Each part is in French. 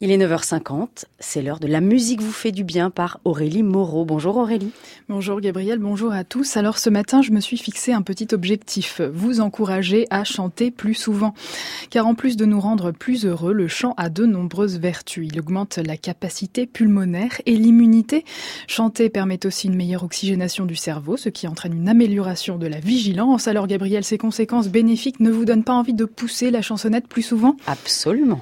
Il est 9h50, c'est l'heure de La musique vous fait du bien par Aurélie Moreau. Bonjour Aurélie. Bonjour Gabriel, bonjour à tous. Alors ce matin, je me suis fixé un petit objectif, vous encourager à chanter plus souvent. Car en plus de nous rendre plus heureux, le chant a de nombreuses vertus. Il augmente la capacité pulmonaire et l'immunité. Chanter permet aussi une meilleure oxygénation du cerveau, ce qui entraîne une amélioration de la vigilance. Alors Gabriel, ces conséquences bénéfiques ne vous donnent pas envie de pousser la chansonnette plus souvent? Absolument.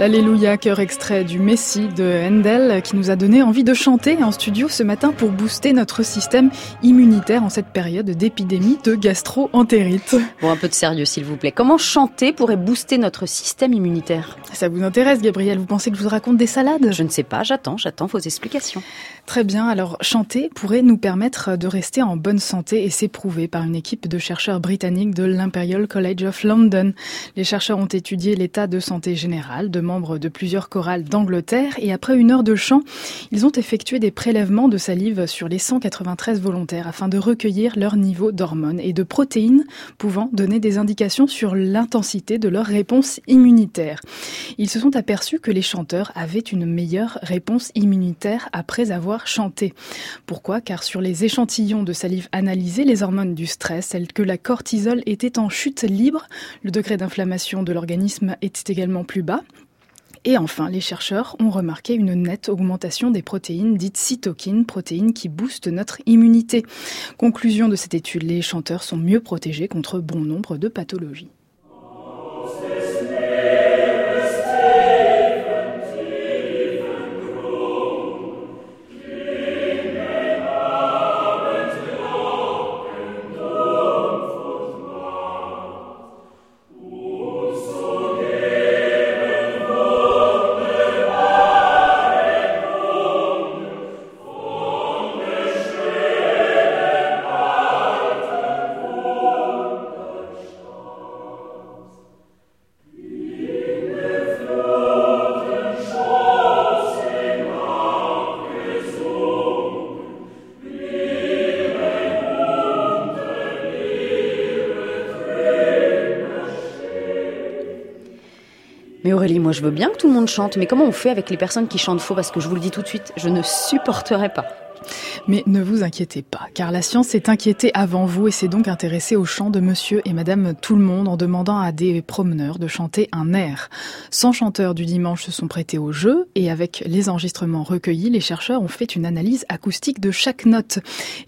Alléluia, cœur extrait du Messie de Handel qui nous a donné envie de chanter en studio ce matin pour booster notre système immunitaire en cette période d'épidémie de gastro-entérite. Bon, un peu de sérieux s'il vous plaît. Comment chanter pourrait booster notre système immunitaire? Ça vous intéresse Gabriel? Vous pensez que je vous raconte des salades? Je ne sais pas, j'attends, j'attends vos explications. Très bien, alors chanter pourrait nous permettre de rester en bonne santé et c'est prouvé par une équipe de chercheurs britanniques de l'Imperial College of London. Les chercheurs ont étudié l'état de santé général de membres de plusieurs chorales d'Angleterre et après une heure de chant, ils ont effectué des prélèvements de salive sur les 193 volontaires afin de recueillir leur niveau d'hormones et de protéines pouvant donner des indications sur l'intensité de leur réponse immunitaire. Ils se sont aperçus que les chanteurs avaient une meilleure réponse immunitaire après avoir chanté. Pourquoi? Car sur les échantillons de salive analysés, les hormones du stress, telles que la cortisol, étaient en chute libre. Le degré d'inflammation de l'organisme était également plus bas. Et enfin, les chercheurs ont remarqué une nette augmentation des protéines dites cytokines, protéines qui boostent notre immunité. Conclusion de cette étude, les chanteurs sont mieux protégés contre bon nombre de pathologies. Moi je veux bien que tout le monde chante, mais comment on fait avec les personnes qui chantent faux? Parce que je vous le dis tout de suite, je ne supporterai pas. Mais ne vous inquiétez pas, car la science s'est inquiétée avant vous et s'est donc intéressée au chant de monsieur et madame tout le monde en demandant à des promeneurs de chanter un air. 100 chanteurs du dimanche se sont prêtés au jeu et avec les enregistrements recueillis, les chercheurs ont fait une analyse acoustique de chaque note.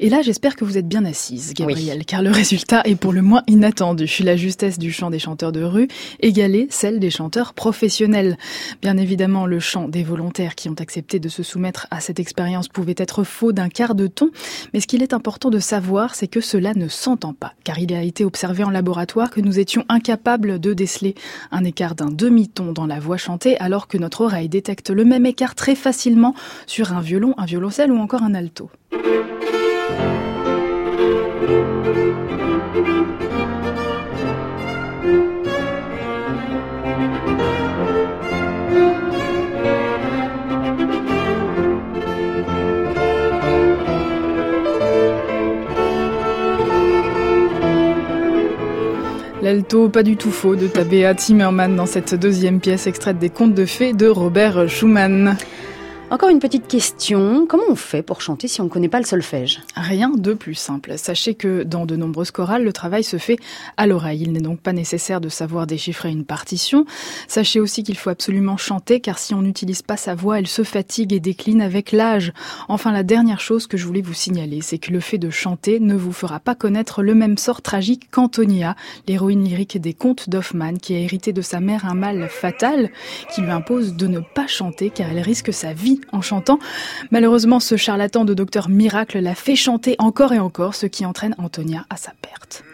Et là, j'espère que vous êtes bien assise, Gabrielle, car le résultat est pour le moins inattendu. La justesse du chant des chanteurs de rue égalait celle des chanteurs professionnels. Bien évidemment, le chant des volontaires qui ont accepté de se soumettre à cette expérience pouvait être faux d'un quart de ton, mais ce qu'il est important de savoir, c'est que cela ne s'entend pas, car il a été observé en laboratoire que nous étions incapables de déceler un écart d'un demi-ton dans la voix chantée, alors que notre oreille détecte le même écart très facilement sur un violon, un violoncelle ou encore un alto. L'alto pas du tout faux de Tabea Zimmerman dans cette deuxième pièce extraite des contes de fées de Robert Schumann. Encore une petite question. Comment on fait pour chanter si on ne connaît pas le solfège? Rien de plus simple. Sachez que dans de nombreuses chorales, le travail se fait à l'oreille. Il n'est donc pas nécessaire de savoir déchiffrer une partition. Sachez aussi qu'il faut absolument chanter car si on n'utilise pas sa voix, elle se fatigue et décline avec l'âge. Enfin, la dernière chose que je voulais vous signaler, c'est que le fait de chanter ne vous fera pas connaître le même sort tragique qu'Antonia, l'héroïne lyrique des contes d'Hoffmann, qui a hérité de sa mère un mal fatal qui lui impose de ne pas chanter car elle risque sa vie en chantant. Malheureusement, ce charlatan de docteur Miracle l'a fait chanter encore et encore, ce qui entraîne Antonia à sa perte.